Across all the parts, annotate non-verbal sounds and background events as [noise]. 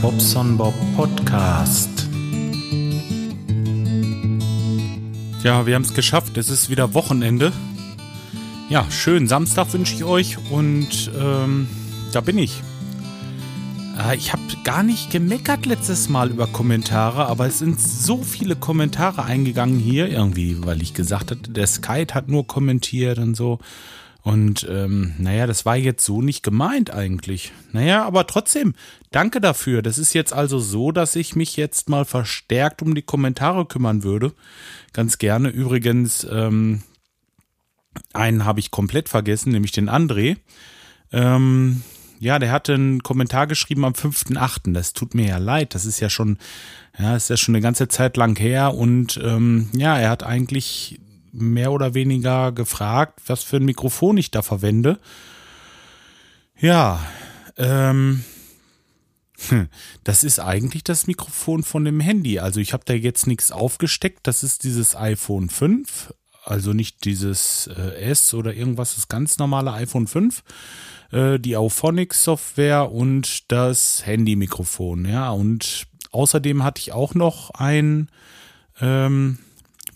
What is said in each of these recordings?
Bobson Bob Podcast. Ja, wir haben es geschafft. Es ist wieder Wochenende. Ja, schön. Samstag wünsche ich euch und ähm, da bin ich. Äh, ich habe gar nicht gemeckert letztes Mal über Kommentare, aber es sind so viele Kommentare eingegangen hier irgendwie, weil ich gesagt hatte, der Skype hat nur kommentiert und so. Und ähm, naja, das war jetzt so nicht gemeint eigentlich. Naja, aber trotzdem, danke dafür. Das ist jetzt also so, dass ich mich jetzt mal verstärkt um die Kommentare kümmern würde. Ganz gerne. Übrigens, ähm, einen habe ich komplett vergessen, nämlich den André. Ähm, ja, der hatte einen Kommentar geschrieben am 5.8. Das tut mir ja leid. Das ist ja schon, ja, ist ja schon eine ganze Zeit lang her. Und ähm, ja, er hat eigentlich mehr oder weniger gefragt, was für ein Mikrofon ich da verwende. Ja, ähm, das ist eigentlich das Mikrofon von dem Handy. Also ich habe da jetzt nichts aufgesteckt. Das ist dieses iPhone 5, also nicht dieses äh, S oder irgendwas, das ganz normale iPhone 5, äh, die Auphonics Software und das Handy-Mikrofon. Ja, und außerdem hatte ich auch noch ein ähm,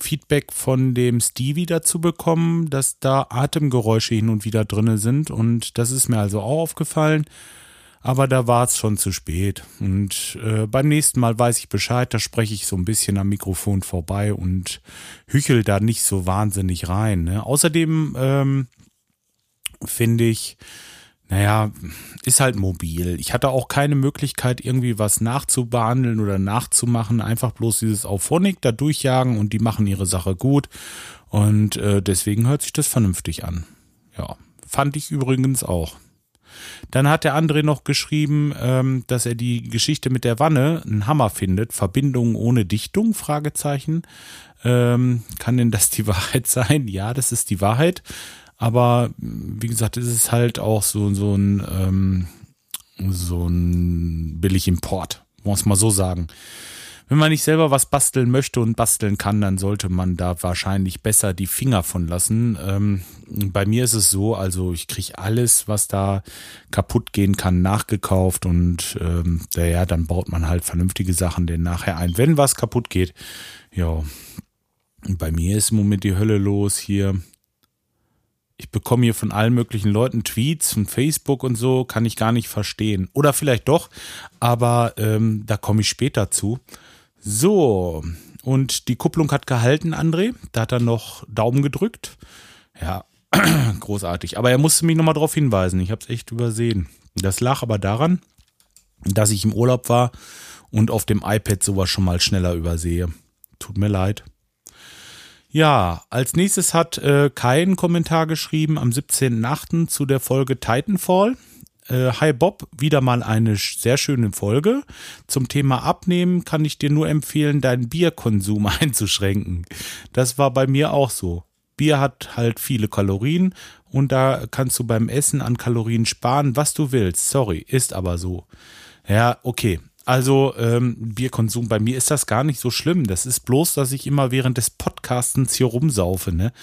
Feedback von dem Stevie dazu bekommen, dass da Atemgeräusche hin und wieder drinne sind und das ist mir also auch aufgefallen. Aber da war es schon zu spät. Und äh, beim nächsten Mal weiß ich Bescheid, da spreche ich so ein bisschen am Mikrofon vorbei und hüchel da nicht so wahnsinnig rein. Ne? Außerdem ähm, finde ich, naja, ist halt mobil. Ich hatte auch keine Möglichkeit, irgendwie was nachzubehandeln oder nachzumachen. Einfach bloß dieses Auphonic da durchjagen und die machen ihre Sache gut. Und äh, deswegen hört sich das vernünftig an. Ja, fand ich übrigens auch. Dann hat der André noch geschrieben, ähm, dass er die Geschichte mit der Wanne einen Hammer findet. Verbindung ohne Dichtung? Fragezeichen. Ähm, kann denn das die [laughs] Wahrheit sein? Ja, das ist die Wahrheit. Aber wie gesagt, es ist halt auch so, so ein, ähm, so ein billig Import, muss man so sagen. Wenn man nicht selber was basteln möchte und basteln kann, dann sollte man da wahrscheinlich besser die Finger von lassen. Ähm, bei mir ist es so, also ich kriege alles, was da kaputt gehen kann, nachgekauft und ähm, ja, dann baut man halt vernünftige Sachen denn nachher ein. Wenn was kaputt geht, ja, bei mir ist im Moment die Hölle los hier ich bekomme hier von allen möglichen Leuten Tweets von Facebook und so, kann ich gar nicht verstehen. Oder vielleicht doch, aber ähm, da komme ich später zu. So, und die Kupplung hat gehalten, André. Da hat er noch Daumen gedrückt. Ja, [clears throat] großartig. Aber er musste mich nochmal darauf hinweisen. Ich habe es echt übersehen. Das lag aber daran, dass ich im Urlaub war und auf dem iPad sowas schon mal schneller übersehe. Tut mir leid. Ja, als nächstes hat äh, Kai einen Kommentar geschrieben am 17.8. zu der Folge Titanfall. Äh, Hi Bob, wieder mal eine sehr schöne Folge. Zum Thema Abnehmen kann ich dir nur empfehlen, deinen Bierkonsum [laughs] einzuschränken. Das war bei mir auch so. Bier hat halt viele Kalorien und da kannst du beim Essen an Kalorien sparen, was du willst. Sorry, ist aber so. Ja, okay. Also ähm, Bierkonsum, bei mir ist das gar nicht so schlimm. Das ist bloß, dass ich immer während des Podcastens hier rumsaufe. Ne?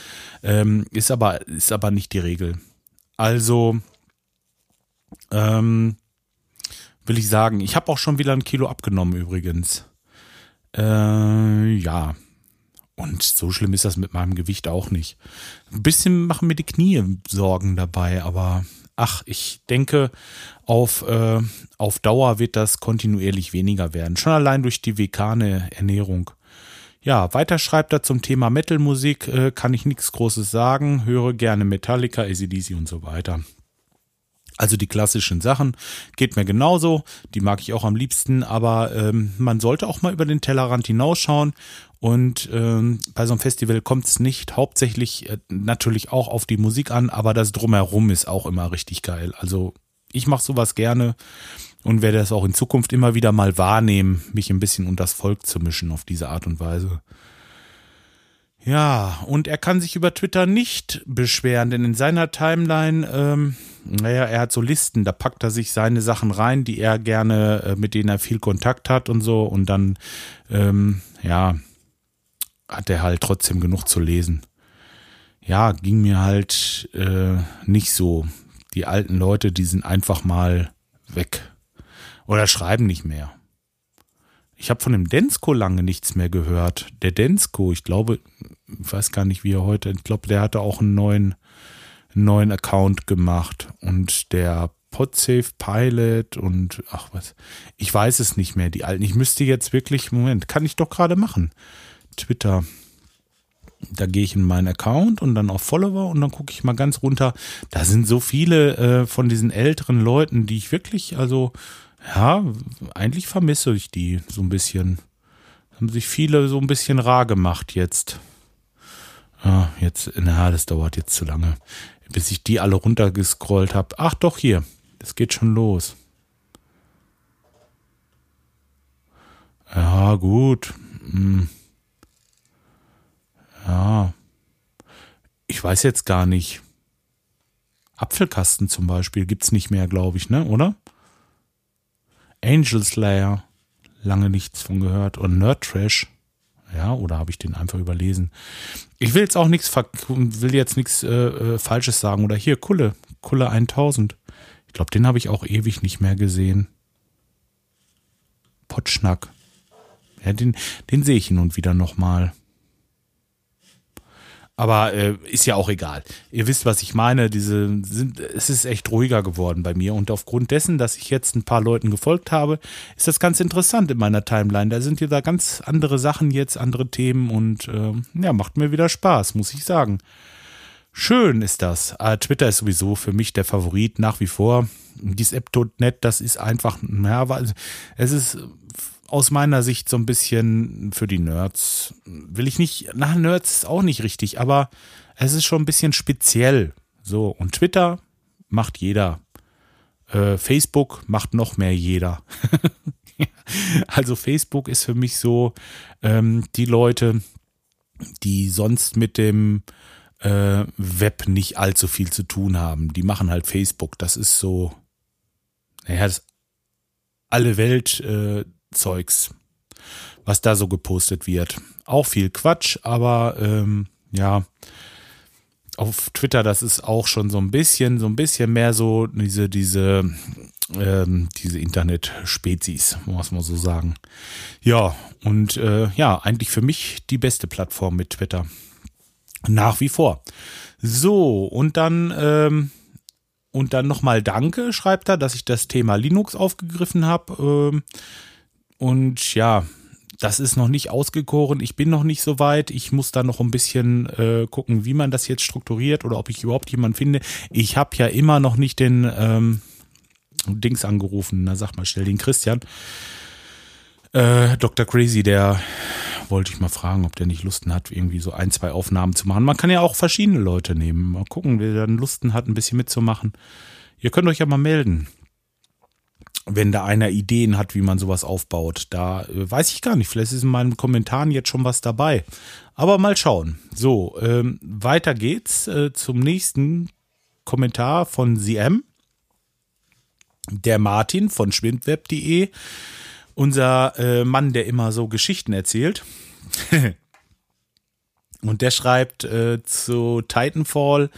Ähm, ist, aber, ist aber nicht die Regel. Also ähm, will ich sagen, ich habe auch schon wieder ein Kilo abgenommen übrigens. Äh, ja. Und so schlimm ist das mit meinem Gewicht auch nicht. Ein bisschen machen mir die Knie Sorgen dabei, aber ach, ich denke, auf, äh, auf Dauer wird das kontinuierlich weniger werden. Schon allein durch die vegane Ernährung. Ja, weiter schreibt er zum Thema Metalmusik, äh, kann ich nichts Großes sagen, höre gerne Metallica, ACDC und so weiter. Also die klassischen Sachen geht mir genauso, die mag ich auch am liebsten, aber ähm, man sollte auch mal über den Tellerrand hinausschauen und ähm, bei so einem Festival kommt es nicht hauptsächlich äh, natürlich auch auf die Musik an, aber das drumherum ist auch immer richtig geil. Also ich mache sowas gerne und werde es auch in Zukunft immer wieder mal wahrnehmen, mich ein bisschen unter das Volk zu mischen auf diese Art und Weise. Ja, und er kann sich über Twitter nicht beschweren, denn in seiner Timeline, ähm, naja, er hat so Listen, da packt er sich seine Sachen rein, die er gerne, äh, mit denen er viel Kontakt hat und so, und dann, ähm, ja, hat er halt trotzdem genug zu lesen. Ja, ging mir halt äh, nicht so. Die alten Leute, die sind einfach mal weg. Oder schreiben nicht mehr. Ich habe von dem Densko lange nichts mehr gehört. Der Densko, ich glaube, ich weiß gar nicht, wie er heute, ich glaube, der hatte auch einen neuen, einen neuen Account gemacht. Und der Podsafe Pilot und ach was, ich weiß es nicht mehr, die alten. Ich müsste jetzt wirklich, Moment, kann ich doch gerade machen. Twitter. Da gehe ich in meinen Account und dann auf Follower und dann gucke ich mal ganz runter. Da sind so viele äh, von diesen älteren Leuten, die ich wirklich, also ja, eigentlich vermisse ich die so ein bisschen. Haben sich viele so ein bisschen rar gemacht jetzt. Ja, jetzt, na, das dauert jetzt zu lange, bis ich die alle runtergescrollt habe. Ach doch, hier, das geht schon los. Ja, gut. Hm. Ja. Ich weiß jetzt gar nicht. Apfelkasten zum Beispiel gibt's nicht mehr, glaube ich, ne? Oder? Angel Slayer, lange nichts von gehört. Und Nerd Trash, ja, oder habe ich den einfach überlesen? Ich will jetzt auch nichts, will jetzt nichts äh, äh, Falsches sagen. Oder hier, Kulle, Kulle 1000. Ich glaube, den habe ich auch ewig nicht mehr gesehen. Potschnack. Ja, den, den sehe ich hin und wieder nochmal. Aber äh, ist ja auch egal. Ihr wisst, was ich meine. Diese sind, es ist echt ruhiger geworden bei mir. Und aufgrund dessen, dass ich jetzt ein paar Leuten gefolgt habe, ist das ganz interessant in meiner Timeline. Da sind ja da ganz andere Sachen jetzt, andere Themen und äh, ja, macht mir wieder Spaß, muss ich sagen. Schön ist das. Äh, Twitter ist sowieso für mich der Favorit nach wie vor. Dies App.net, das ist einfach, ja, es ist aus meiner Sicht so ein bisschen für die Nerds. Will ich nicht, na, Nerds ist auch nicht richtig, aber es ist schon ein bisschen speziell. So, und Twitter macht jeder. Äh, Facebook macht noch mehr jeder. [laughs] also Facebook ist für mich so ähm, die Leute, die sonst mit dem äh, Web nicht allzu viel zu tun haben. Die machen halt Facebook. Das ist so, naja, das alle Welt äh, Zeugs, was da so gepostet wird. Auch viel Quatsch, aber ähm, ja, auf Twitter, das ist auch schon so ein bisschen, so ein bisschen mehr so diese, diese, ähm, diese Internet-Spezies, muss man so sagen. Ja, und äh, ja, eigentlich für mich die beste Plattform mit Twitter. Nach wie vor. So, und dann, ähm, und dann nochmal Danke, schreibt er, dass ich das Thema Linux aufgegriffen habe. Ähm, und ja, das ist noch nicht ausgekoren. Ich bin noch nicht so weit. Ich muss da noch ein bisschen äh, gucken, wie man das jetzt strukturiert oder ob ich überhaupt jemanden finde. Ich habe ja immer noch nicht den ähm, Dings angerufen. Na, sag mal schnell den Christian. Äh, Dr. Crazy, der wollte ich mal fragen, ob der nicht Lusten hat, irgendwie so ein, zwei Aufnahmen zu machen. Man kann ja auch verschiedene Leute nehmen. Mal gucken, wer dann Lusten hat, ein bisschen mitzumachen. Ihr könnt euch ja mal melden wenn da einer Ideen hat, wie man sowas aufbaut. Da äh, weiß ich gar nicht. Vielleicht ist in meinen Kommentaren jetzt schon was dabei. Aber mal schauen. So, ähm, weiter geht's äh, zum nächsten Kommentar von CM. Der Martin von schwindweb.de. Unser äh, Mann, der immer so Geschichten erzählt. [laughs] Und der schreibt äh, zu Titanfall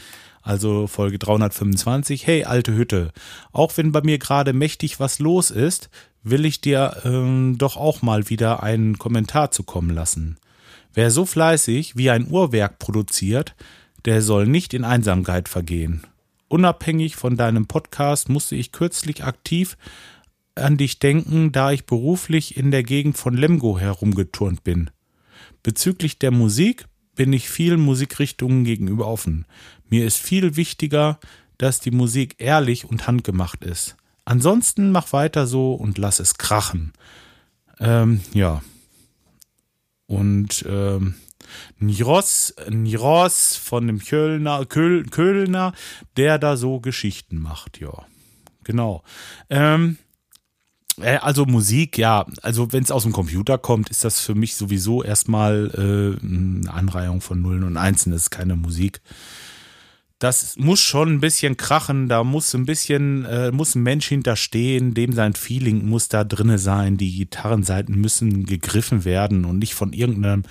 also Folge 325. Hey, alte Hütte, auch wenn bei mir gerade mächtig was los ist, will ich dir ähm, doch auch mal wieder einen Kommentar zukommen lassen. Wer so fleißig wie ein Uhrwerk produziert, der soll nicht in Einsamkeit vergehen. Unabhängig von deinem Podcast musste ich kürzlich aktiv an dich denken, da ich beruflich in der Gegend von Lemgo herumgeturnt bin. Bezüglich der Musik bin ich vielen Musikrichtungen gegenüber offen. Mir ist viel wichtiger, dass die Musik ehrlich und handgemacht ist. Ansonsten mach weiter so und lass es krachen. Ähm, ja. Und ähm, Niros, Niros von dem Kölner, Köl, Kölner, der da so Geschichten macht, ja. Genau. Ähm, äh, also Musik, ja, also wenn es aus dem Computer kommt, ist das für mich sowieso erstmal äh, eine Anreihung von Nullen und Einsen, das ist keine Musik das muss schon ein bisschen krachen, da muss ein bisschen, äh, muss ein Mensch hinterstehen, dem sein Feeling muss da drinne sein, die Gitarrenseiten müssen gegriffen werden und nicht von irgendeinem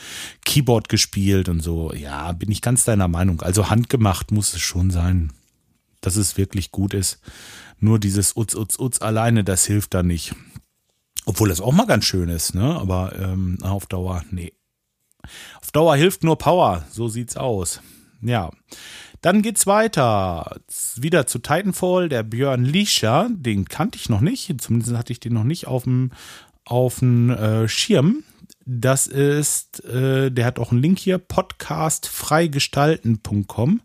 Keyboard gespielt und so. Ja, bin ich ganz deiner Meinung. Also handgemacht muss es schon sein, dass es wirklich gut ist. Nur dieses Utz, Utz, Utz alleine, das hilft da nicht. Obwohl das auch mal ganz schön ist, ne? Aber ähm, auf Dauer, nee. Auf Dauer hilft nur Power, so sieht's aus. Ja. Dann geht's weiter. Wieder zu Titanfall, der Björn Lischer, den kannte ich noch nicht, zumindest hatte ich den noch nicht auf dem auf dem äh, Schirm. Das ist, äh, der hat auch einen Link hier, podcastfreigestalten.com.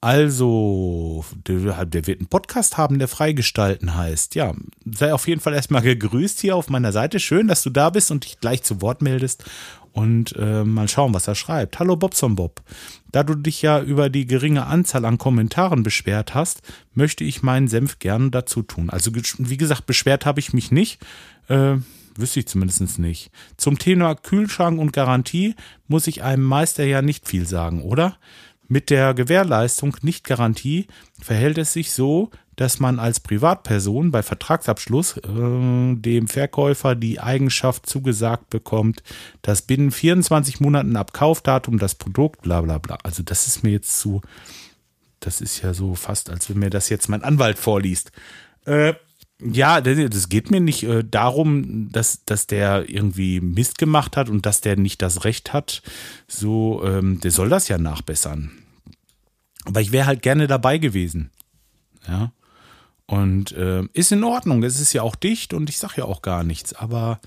Also, der, der, wird einen Podcast haben, der Freigestalten heißt. Ja, sei auf jeden Fall erstmal [laughs] gegrüßt hier auf meiner Seite. Schön, dass du da bist und dich gleich zu Wort meldest. Und äh, mal schauen, was er schreibt. Hallo Bobson Bob. Da du dich ja über die geringe Anzahl an Kommentaren beschwert hast, möchte ich meinen Senf gerne dazu tun. Also, wie gesagt, beschwert habe ich mich nicht. Äh, wüsste ich zumindest nicht. Zum Thema Kühlschrank und Garantie muss ich einem Meister ja nicht viel sagen, oder? Mit der Gewährleistung nicht Garantie verhält es sich so, dass man als Privatperson bei Vertragsabschluss äh, dem Verkäufer die Eigenschaft zugesagt bekommt, dass binnen 24 Monaten ab Kaufdatum das Produkt, bla bla bla. Also das ist mir jetzt zu, das ist ja so fast, als wenn mir das jetzt mein Anwalt vorliest. Äh, ja, das geht mir nicht äh, darum, dass, dass der irgendwie Mist gemacht hat und dass der nicht das Recht hat. So, ähm, der soll das ja nachbessern. Aber ich wäre halt gerne dabei gewesen. Ja. Und äh, ist in Ordnung. Es ist ja auch dicht und ich sag ja auch gar nichts. Aber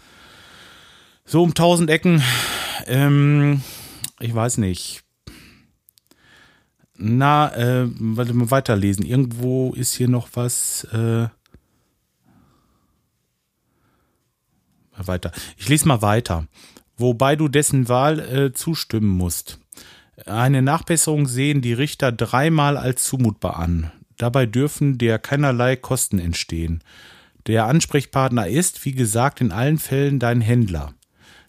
so um tausend Ecken, ähm, ich weiß nicht. Na, äh, warte mal weiterlesen. Irgendwo ist hier noch was. Äh, weiter. Ich lese mal weiter. Wobei du dessen Wahl äh, zustimmen musst. Eine Nachbesserung sehen die Richter dreimal als zumutbar an. Dabei dürfen der keinerlei Kosten entstehen. Der Ansprechpartner ist, wie gesagt, in allen Fällen dein Händler.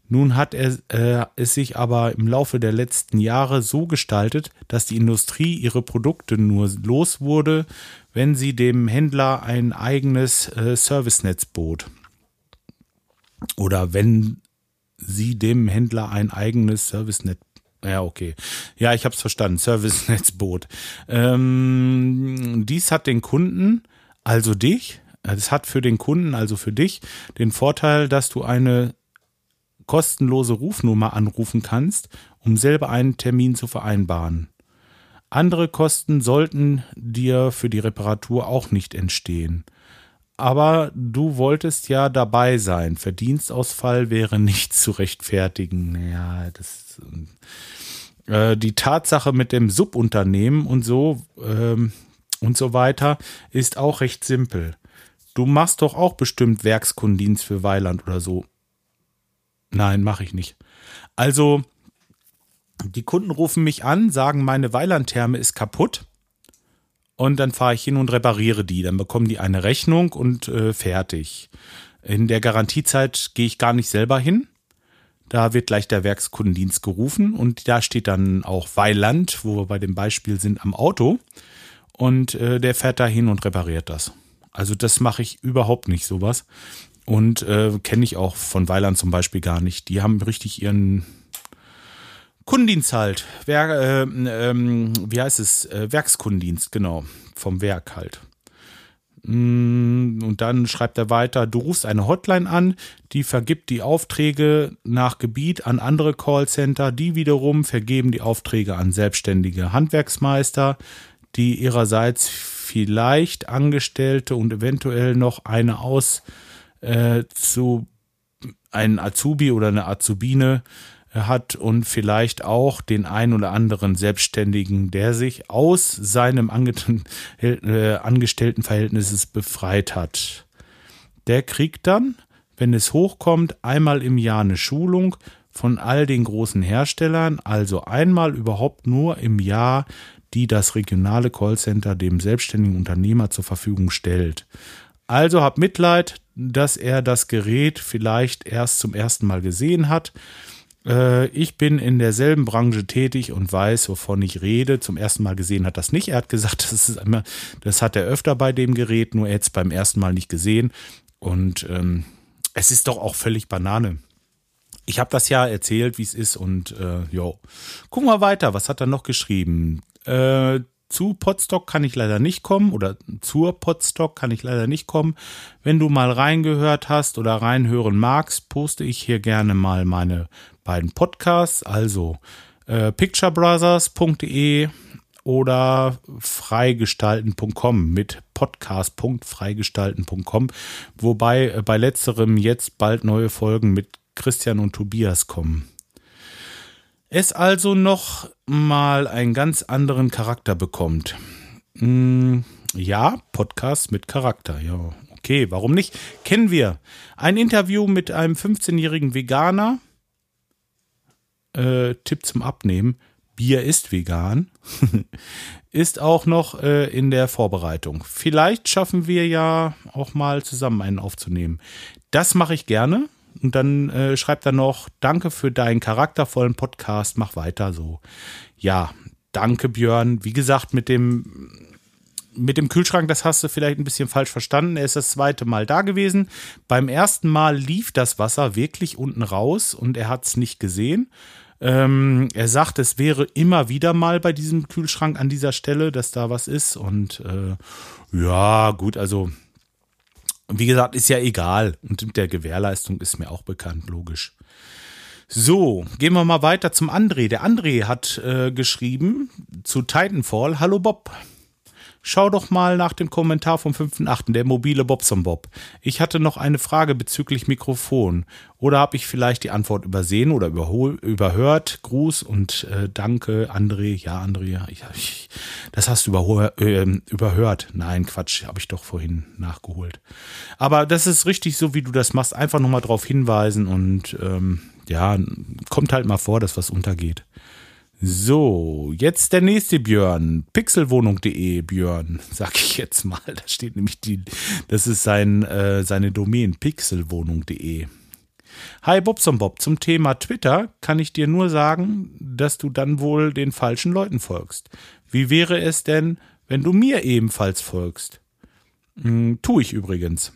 Nun hat er äh, es sich aber im Laufe der letzten Jahre so gestaltet, dass die Industrie ihre Produkte nur los wurde, wenn sie dem Händler ein eigenes äh, Servicenetz bot oder wenn sie dem Händler ein eigenes Service-Netz ja, okay. Ja, ich habe es verstanden. Service-Netzboot. [laughs] Ähm, dies hat den Kunden, also dich, es hat für den Kunden, also für dich, den Vorteil, dass du eine kostenlose Rufnummer anrufen kannst, um selber einen Termin zu vereinbaren. Andere Kosten sollten dir für die Reparatur auch nicht entstehen aber du wolltest ja dabei sein. Verdienstausfall wäre nicht zu rechtfertigen. Ja, das äh, die Tatsache mit dem Subunternehmen und so ähm, und so weiter ist auch recht simpel. Du machst doch auch bestimmt Werkskundendienst für Weiland oder so. Nein, mache ich nicht. Also, die Kunden rufen mich an, sagen, meine Weilandtherme ist kaputt und dann fahre ich hin und repariere die. Dann bekommen die eine Rechnung und äh, fertig. In der Garantiezeit gehe ich gar nicht selber hin. Da wird gleich der Werkskundendienst gerufen und da steht dann auch Weiland, wo wir bei dem Beispiel sind, am Auto. Und äh, der fährt da hin und repariert das. Also das mache ich überhaupt nicht sowas. Und äh, kenne ich auch von Weiland zum Beispiel gar nicht. Die haben richtig ihren Kundendienst halt. Wer, äh, ähm, wie heißt es? Äh, Werkskundendienst, genau. Vom Werk halt. Mm, und dann schreibt er weiter, du rufst eine Hotline an, die vergibt die Aufträge nach Gebiet an andere Callcenter, die wiederum vergeben die Aufträge an selbstständige Handwerksmeister, die ihrerseits vielleicht Angestellte und eventuell noch eine aus äh, zu einen Azubi oder eine Azubine hat und vielleicht auch den ein oder anderen Selbstständigen, der sich aus seinem äh, Angestelltenverhältnisses befreit hat. Der kriegt dann, wenn es hochkommt, einmal im Jahr eine Schulung von all den großen Herstellern, also einmal überhaupt nur im Jahr, die das regionale Callcenter dem selbstständigen Unternehmer zur Verfügung stellt. Also hab Mitleid, dass er das Gerät vielleicht erst zum ersten Mal gesehen hat ich bin in derselben Branche tätig und weiß, wovon ich rede. Zum ersten Mal gesehen hat das nicht. Er hat gesagt, [laughs] das ist immer, das hat er öfter bei dem Gerät, nur es beim ersten Mal nicht gesehen. Und ähm, es ist doch auch völlig Banane. Ich habe das ja erzählt, wie es ist und äh, jo. Gucken wir weiter. Was hat er noch geschrieben? Äh, zu Podstock kann ich leider nicht kommen oder zur Podstock kann ich leider nicht kommen. Wenn du mal reingehört hast oder reinhören magst, poste ich hier gerne mal meine beiden Podcasts, also äh, picturebrothers.de oder freigestalten.com mit podcast.freigestalten.com, wobei äh, bei letzterem jetzt bald neue Folgen mit Christian und Tobias kommen. Es also noch mal einen ganz anderen Charakter bekommt. Hm, ja, Podcast mit Charakter, ja. Okay, warum nicht? Kennen wir. Ein Interview mit einem 15-jährigen Veganer. Äh, Tipp zum Abnehmen. Bier ist vegan. [laughs] ist auch noch äh, in der Vorbereitung. Vielleicht schaffen wir ja auch mal zusammen einen aufzunehmen. Das mache ich gerne. Und dann äh, schreibt er noch, danke für deinen charaktervollen Podcast, mach weiter so. Ja, danke Björn. Wie gesagt, mit dem, mit dem Kühlschrank, das hast du vielleicht ein bisschen falsch verstanden. Er ist das zweite Mal da gewesen. Beim ersten Mal lief das Wasser wirklich unten raus und er hat es nicht gesehen. Ähm, er sagt, es wäre immer wieder mal bei diesem Kühlschrank an dieser Stelle, dass da was ist. Und äh, ja, gut, also wie gesagt, ist ja egal. Und mit der Gewährleistung ist mir auch bekannt, logisch. So, gehen wir mal weiter zum André. Der André hat äh, geschrieben zu Titanfall. Hallo Bob. Schau doch mal nach dem Kommentar vom 5.8., der mobile Bobson Bob. Ich hatte noch eine Frage bezüglich Mikrofon. Oder habe ich vielleicht die Antwort übersehen oder überhört? Gruß und äh, danke, André. Ja, André, ich, ich, das hast du äh, überhört. Nein, Quatsch, habe ich doch vorhin nachgeholt. Aber das ist richtig so, wie du das machst. Einfach nochmal drauf hinweisen und ähm, ja, kommt halt mal vor, dass was untergeht. So, jetzt der nächste Björn. Pixelwohnung.de Björn, [laughs] sag ich jetzt mal. Da steht nämlich die, das ist sein, äh, seine Domain, pixelwohnung.de. Hi Bobson Bob, zum Thema Twitter kann ich dir nur sagen, dass du dann wohl den falschen Leuten folgst. Wie wäre es denn, wenn du mir ebenfalls folgst? Hm, tu ich übrigens.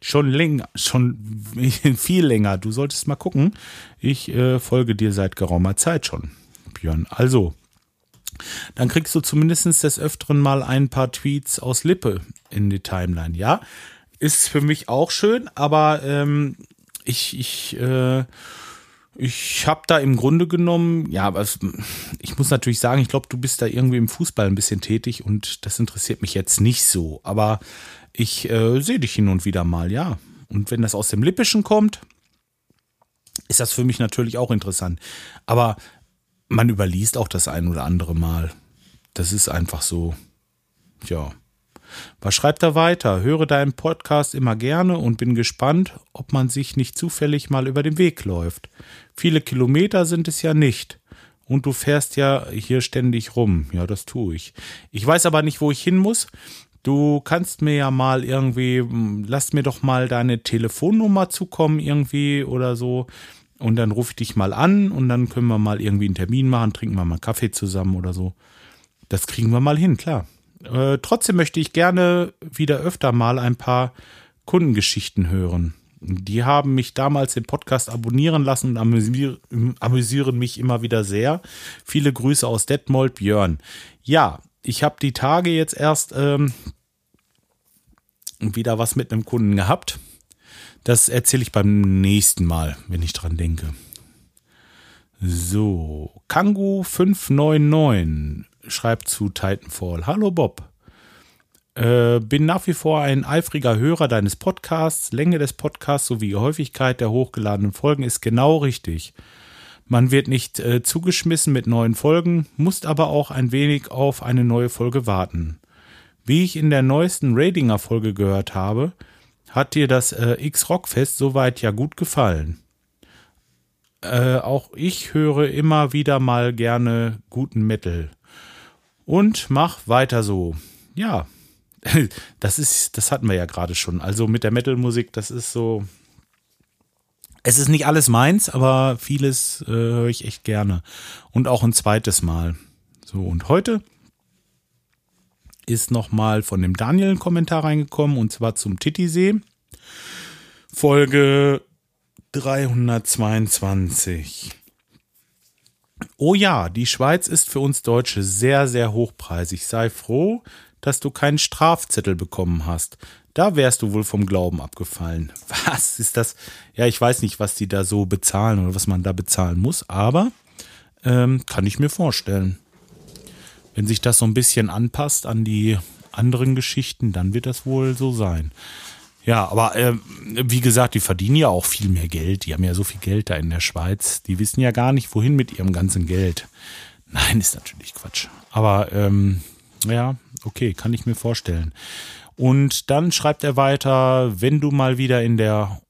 Schon länger, schon [laughs] viel länger. Du solltest mal gucken. Ich äh, folge dir seit geraumer Zeit schon. Björn. Also, dann kriegst du zumindest des Öfteren mal ein paar Tweets aus Lippe in die Timeline. Ja, ist für mich auch schön, aber ähm, ich, ich, äh, ich habe da im Grunde genommen, ja, aber ich muss natürlich sagen, ich glaube, du bist da irgendwie im Fußball ein bisschen tätig und das interessiert mich jetzt nicht so. Aber ich äh, sehe dich hin und wieder mal, ja. Und wenn das aus dem Lippischen kommt, ist das für mich natürlich auch interessant. Aber man überliest auch das ein oder andere Mal. Das ist einfach so. Ja. Was schreibt er weiter? Höre deinen Podcast immer gerne und bin gespannt, ob man sich nicht zufällig mal über den Weg läuft. Viele Kilometer sind es ja nicht. Und du fährst ja hier ständig rum. Ja, das tue ich. Ich weiß aber nicht, wo ich hin muss. Du kannst mir ja mal irgendwie, lass mir doch mal deine Telefonnummer zukommen irgendwie oder so. Und dann rufe ich dich mal an und dann können wir mal irgendwie einen Termin machen, trinken wir mal Kaffee zusammen oder so. Das kriegen wir mal hin, klar. Äh, trotzdem möchte ich gerne wieder öfter mal ein paar Kundengeschichten hören. Die haben mich damals im Podcast abonnieren lassen und amüsier amüsieren mich immer wieder sehr. Viele Grüße aus Detmold, Björn. Ja, ich habe die Tage jetzt erst ähm, wieder was mit einem Kunden gehabt. Das erzähle ich beim nächsten Mal, wenn ich dran denke. So, Kangu 599 schreibt zu Titanfall. Hallo Bob. Äh, bin nach wie vor ein eifriger Hörer deines Podcasts. Länge des Podcasts sowie Häufigkeit der hochgeladenen Folgen ist genau richtig. Man wird nicht äh, zugeschmissen mit neuen Folgen, muss aber auch ein wenig auf eine neue Folge warten. Wie ich in der neuesten Ratinger-Folge gehört habe, hat dir das äh, X-Rockfest soweit ja gut gefallen? Äh, auch ich höre immer wieder mal gerne guten Metal. Und mach weiter so. Ja, [laughs] das ist, das hatten wir ja gerade schon. Also mit der Metal-Musik, das ist so. Es ist nicht alles meins, aber vieles äh, höre ich echt gerne. Und auch ein zweites Mal. So, und heute ist nochmal von dem Daniel ein Kommentar reingekommen und zwar zum Titisee. Folge 322. Oh ja, die Schweiz ist für uns Deutsche sehr, sehr hochpreisig. Sei froh, dass du keinen Strafzettel bekommen hast. Da wärst du wohl vom Glauben abgefallen. [laughs] Was ist das? Ja, ich weiß nicht, was die da so bezahlen oder was man da bezahlen muss, aber ähm, kann ich mir vorstellen. Wenn sich das so ein bisschen anpasst an die anderen Geschichten, dann wird das wohl so sein. Ja, aber äh, wie gesagt, die verdienen ja auch viel mehr Geld. Die haben ja so viel Geld da in der Schweiz. Die wissen ja gar nicht, wohin mit ihrem ganzen Geld. Nein, ist natürlich Quatsch. Aber ähm, ja, okay, kann ich mir vorstellen. Und dann schreibt er weiter, wenn du mal wieder in der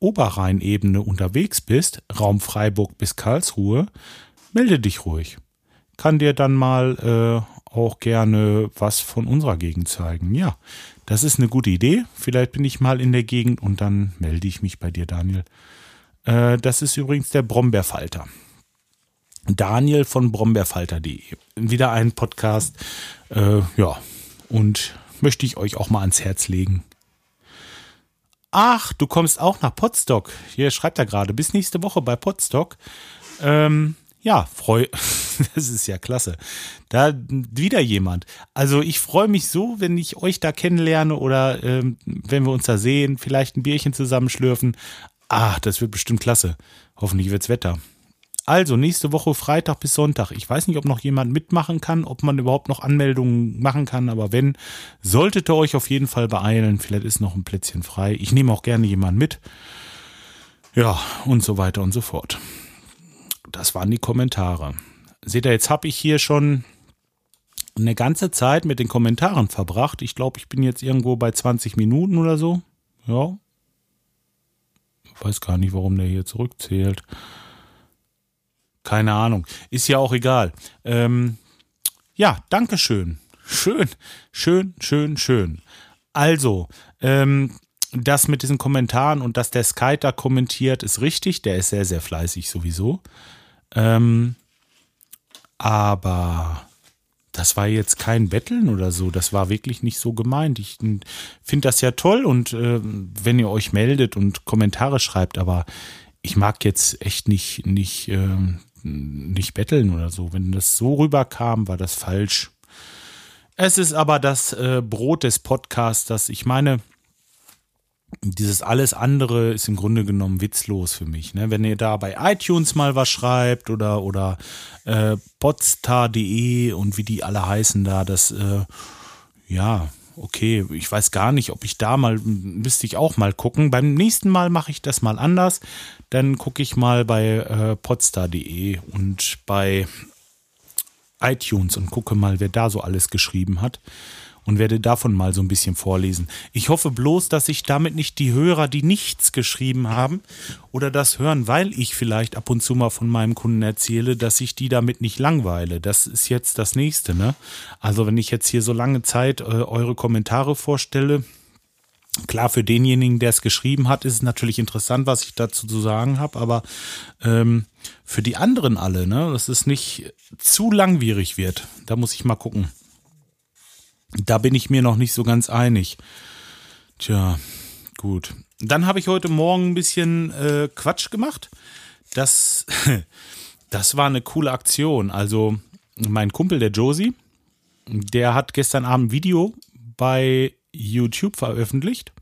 Oberrheinebene unterwegs bist, Raum Freiburg bis Karlsruhe, melde dich ruhig. Kann dir dann mal äh, auch gerne was von unserer Gegend zeigen. Ja, das ist eine gute Idee. Vielleicht bin ich mal in der Gegend und dann melde ich mich bei dir, Daniel. Äh, das ist übrigens der Brombeerfalter. Daniel von brombeerfalter.de. Wieder ein Podcast. Äh, ja, und möchte ich euch auch mal ans Herz legen. Ach, du kommst auch nach Potsdok. Hier schreibt er gerade. Bis nächste Woche bei Potsdok. Ähm, ja, freu, [laughs] das ist ja klasse. Da wieder jemand. Also ich freue mich so, wenn ich euch da kennenlerne oder ähm, wenn wir uns da sehen, vielleicht ein Bierchen zusammenschlürfen. Ach, das wird bestimmt klasse. Hoffentlich wird's Wetter. Also nächste Woche Freitag bis Sonntag. Ich weiß nicht, ob noch jemand mitmachen kann, ob man überhaupt noch Anmeldungen machen kann, aber wenn, solltet ihr euch auf jeden Fall beeilen. Vielleicht ist noch ein Plätzchen frei. Ich nehme auch gerne jemanden mit. Ja, und so weiter und so fort das waren die Kommentare. Seht ihr, jetzt habe ich hier schon eine ganze Zeit mit den Kommentaren verbracht. Ich glaube, ich bin jetzt irgendwo bei 20 Minuten oder so. Ja. Ich weiß gar nicht, warum der hier zurückzählt. Keine Ahnung. Ist ja auch egal. Ähm, ja, Dankeschön. Schön, schön, schön, schön. Also, ähm, das mit diesen Kommentaren und dass der Sky da kommentiert, ist richtig. Der ist sehr, sehr fleißig sowieso. Ähm, aber das war jetzt kein Betteln oder so. Das war wirklich nicht so gemeint. Ich finde das ja toll und äh, wenn ihr euch meldet und Kommentare schreibt, aber ich mag jetzt echt nicht, nicht, äh, nicht betteln oder so. Wenn das so rüberkam, war das falsch. Es ist aber das äh, Brot des Podcasters. Ich meine, dieses alles andere ist im Grunde genommen witzlos für mich. Ne? Wenn ihr da bei iTunes mal was schreibt oder, oder äh, podstar.de und wie die alle heißen da, das, äh, ja, okay, ich weiß gar nicht, ob ich da mal, müsste ich auch mal gucken. Beim nächsten Mal mache ich das mal anders. Dann gucke ich mal bei äh, podstar.de und bei iTunes und gucke mal, wer da so alles geschrieben hat und werde davon mal so ein bisschen vorlesen. Ich hoffe bloß, dass ich damit nicht die Hörer, die nichts geschrieben haben oder das hören, weil ich vielleicht ab und zu mal von meinem Kunden erzähle, dass ich die damit nicht langweile. Das ist jetzt das nächste, ne? Also wenn ich jetzt hier so lange Zeit äh, eure Kommentare vorstelle, Klar, für denjenigen, der es geschrieben hat, ist es natürlich interessant, was ich dazu zu sagen habe, aber ähm, für die anderen alle, ne, dass es nicht zu langwierig wird, da muss ich mal gucken. Da bin ich mir noch nicht so ganz einig. Tja, gut. Dann habe ich heute Morgen ein bisschen äh, Quatsch gemacht. Das, [laughs] das war eine coole Aktion. Also mein Kumpel, der Josie, der hat gestern Abend ein Video bei YouTube veröffentlicht.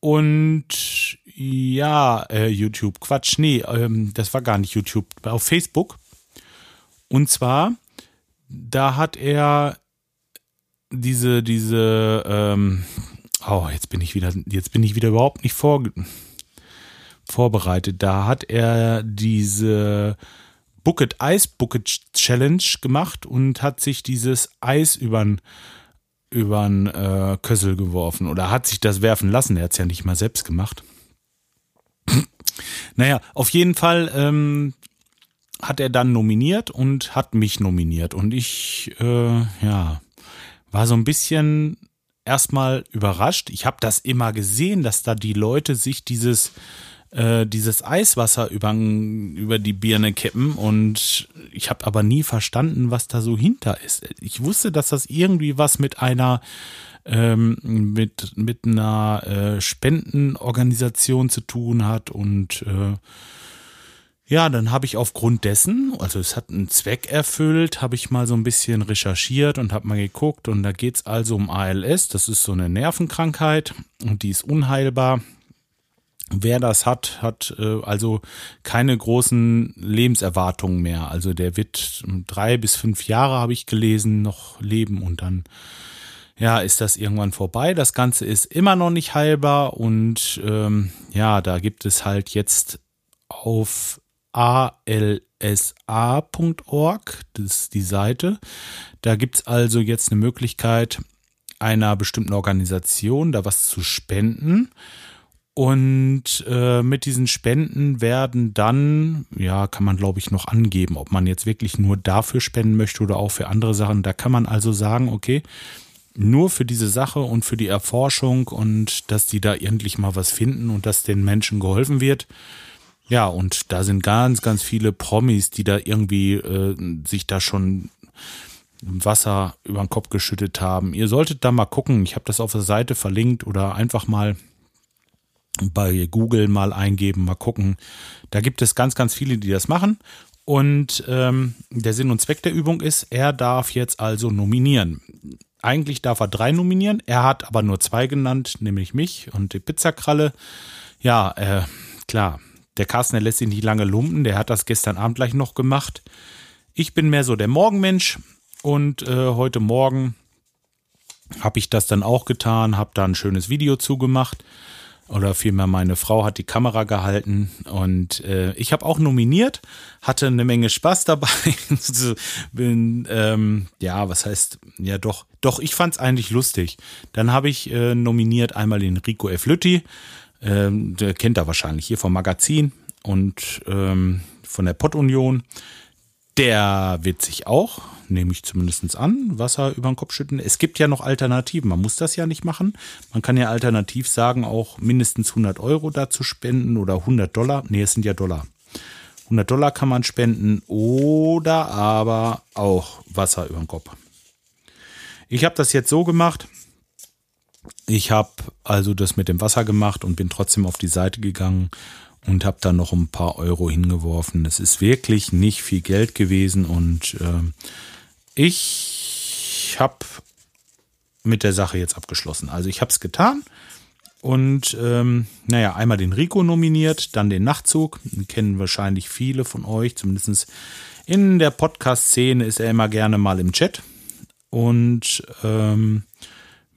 Und ja, äh, YouTube, Quatsch, nee, ähm, das war gar nicht YouTube, auf Facebook. Und zwar, da hat er diese, diese, ähm, oh, jetzt bin ich wieder, jetzt bin ich wieder überhaupt nicht vor, vorbereitet. Da hat er diese Bucket Ice Bucket Challenge gemacht und hat sich dieses Eis übern übern äh, Kössel geworfen oder hat sich das werfen lassen. Er hat es ja nicht mal selbst gemacht. [clears throat] naja, auf jeden Fall ähm, hat er dann nominiert und hat mich nominiert und ich, äh, ja, war so ein bisschen erstmal überrascht. Ich habe das immer gesehen, dass da die Leute sich dieses äh, dieses Eiswasser über, über die Birne kippen und ich habe aber nie verstanden, was da so hinter ist. Ich wusste, dass das irgendwie was mit einer ähm, mit mit einer äh, Spendenorganisation zu tun hat und äh, Ja, dann habe ich aufgrund dessen, also es hat einen Zweck erfüllt, habe ich mal so ein bisschen recherchiert und habe mal geguckt und da geht es also um ALS, das ist so eine Nervenkrankheit und die ist unheilbar. Wer das hat, hat äh, also keine großen Lebenserwartungen mehr. Also der wird drei bis fünf Jahre, habe ich gelesen, noch leben und dann ja, ist das irgendwann vorbei. Das Ganze ist immer noch nicht heilbar und ähm, ja, da gibt es halt jetzt auf alsa.org, das ist die Seite. Da gibt es also jetzt eine Möglichkeit, einer bestimmten Organisation da was zu spenden. Und äh, mit diesen Spenden werden dann, ja, kann man glaube ich noch angeben, ob man jetzt wirklich nur dafür spenden möchte oder auch für andere Sachen. Da kann man also sagen, okay, nur für diese Sache und für die Erforschung und dass die da endlich mal was finden und dass den Menschen geholfen wird. Ja, und da sind ganz, ganz viele Promis, die da irgendwie äh, sich da schon Wasser über den Kopf geschüttet haben. Ihr solltet da mal gucken. Ich habe das auf der Seite verlinkt oder einfach mal bei Google mal eingeben, mal gucken. Da gibt es ganz, ganz viele, die das machen. Und ähm, der Sinn und Zweck der Übung ist, er darf jetzt also nominieren. Eigentlich darf er drei nominieren, er hat aber nur zwei genannt, nämlich mich und die Pizzakralle. Ja, äh, klar, der Carsten, der lässt sich nicht lange lumpen, der hat das gestern Abend gleich noch gemacht. Ich bin mehr so der Morgenmensch und äh, heute Morgen habe ich das dann auch getan, habe da ein schönes Video zugemacht oder vielmehr meine Frau hat die Kamera gehalten und äh, ich habe auch nominiert, hatte eine Menge Spaß dabei. [laughs] Bin, ähm, ja, was heißt, ja doch, doch, ich fand es eigentlich lustig. Dann habe ich äh, nominiert einmal den Rico F. Lütti, ähm, der kennt er wahrscheinlich hier vom Magazin und ähm, von der Pottunion. Der wird sich auch, nehme ich zumindest an, Wasser über den Kopf schütten. Es gibt ja noch Alternativen. Man muss das ja nicht machen. Man kann ja alternativ sagen, auch mindestens 100 Euro dazu spenden oder 100 Dollar. Nee, es sind ja Dollar. 100 Dollar kann man spenden oder aber auch Wasser über den Kopf. Ich habe das jetzt so gemacht. Ich habe also das mit dem Wasser gemacht und bin trotzdem auf die Seite gegangen und habe da noch ein paar Euro hingeworfen. Es ist wirklich nicht viel Geld gewesen und äh, ich habe mit der Sache jetzt abgeschlossen. Also ich habe es getan und ähm, naja, einmal den Rico nominiert, dann den Nachtzug. Den kennen wahrscheinlich viele von euch, zumindest in der Podcast-Szene ist er immer gerne mal im Chat. Und ähm,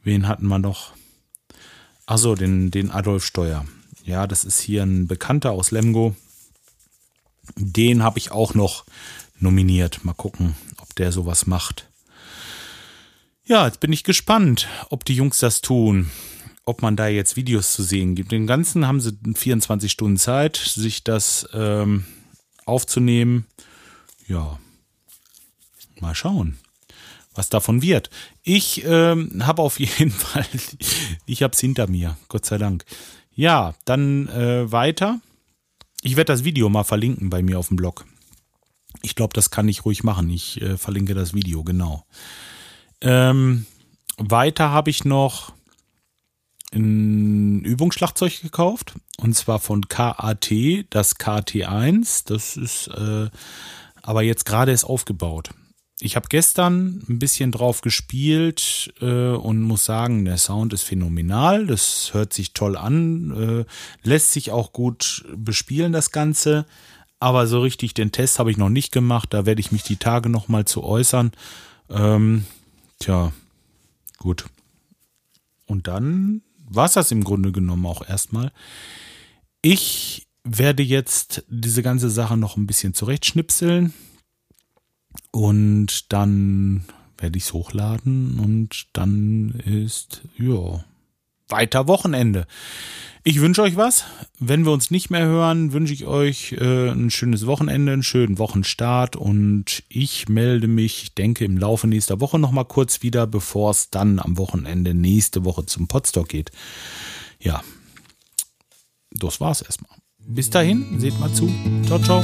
wen hatten wir noch? Achso, den, den Adolf Steuer. Ja, das ist hier ein Bekannter aus Lemgo. Den habe ich auch noch nominiert. Mal gucken, ob der sowas macht. Ja, jetzt bin ich gespannt, ob die Jungs das tun. Ob man da jetzt Videos zu sehen gibt. Den ganzen haben sie 24 Stunden Zeit, sich das ähm, aufzunehmen. Ja, mal schauen was davon wird. Ich ähm, habe auf jeden [laughs] Fall, ich habe es hinter mir, Gott sei Dank. Ja, dann äh, weiter. Ich werde das Video mal verlinken bei mir auf dem Blog. Ich glaube, das kann ich ruhig machen. Ich äh, verlinke das Video, genau. Ähm, weiter habe ich noch ein Übungsschlagzeug gekauft. Und zwar von KAT, das KT1. Das ist äh, aber jetzt gerade ist aufgebaut ich habe gestern ein bisschen drauf gespielt äh, und muss sagen, der Sound ist phänomenal. Das hört sich toll an, äh, lässt sich auch gut bespielen, das Ganze. Aber so richtig den Test habe ich noch nicht gemacht. Da werde ich mich die Tage noch mal zu äußern. Ähm, tja, gut. Und dann war das im Grunde genommen auch erstmal. Ich werde jetzt diese ganze Sache noch ein bisschen zurechtschnipseln und dann werde ich es hochladen und dann ist, ja, weiter Wochenende. Ich wünsche euch was. Wenn wir uns nicht mehr hören, wünsche ich euch äh, ein schönes Wochenende, einen schönen Wochenstart und ich melde mich, ich denke, im Laufe nächster Woche nochmal kurz wieder, bevor es dann am Wochenende nächste Woche zum Podstock geht. Ja, das war's erstmal. Bis dahin, seht mal zu. Ciao, ciao.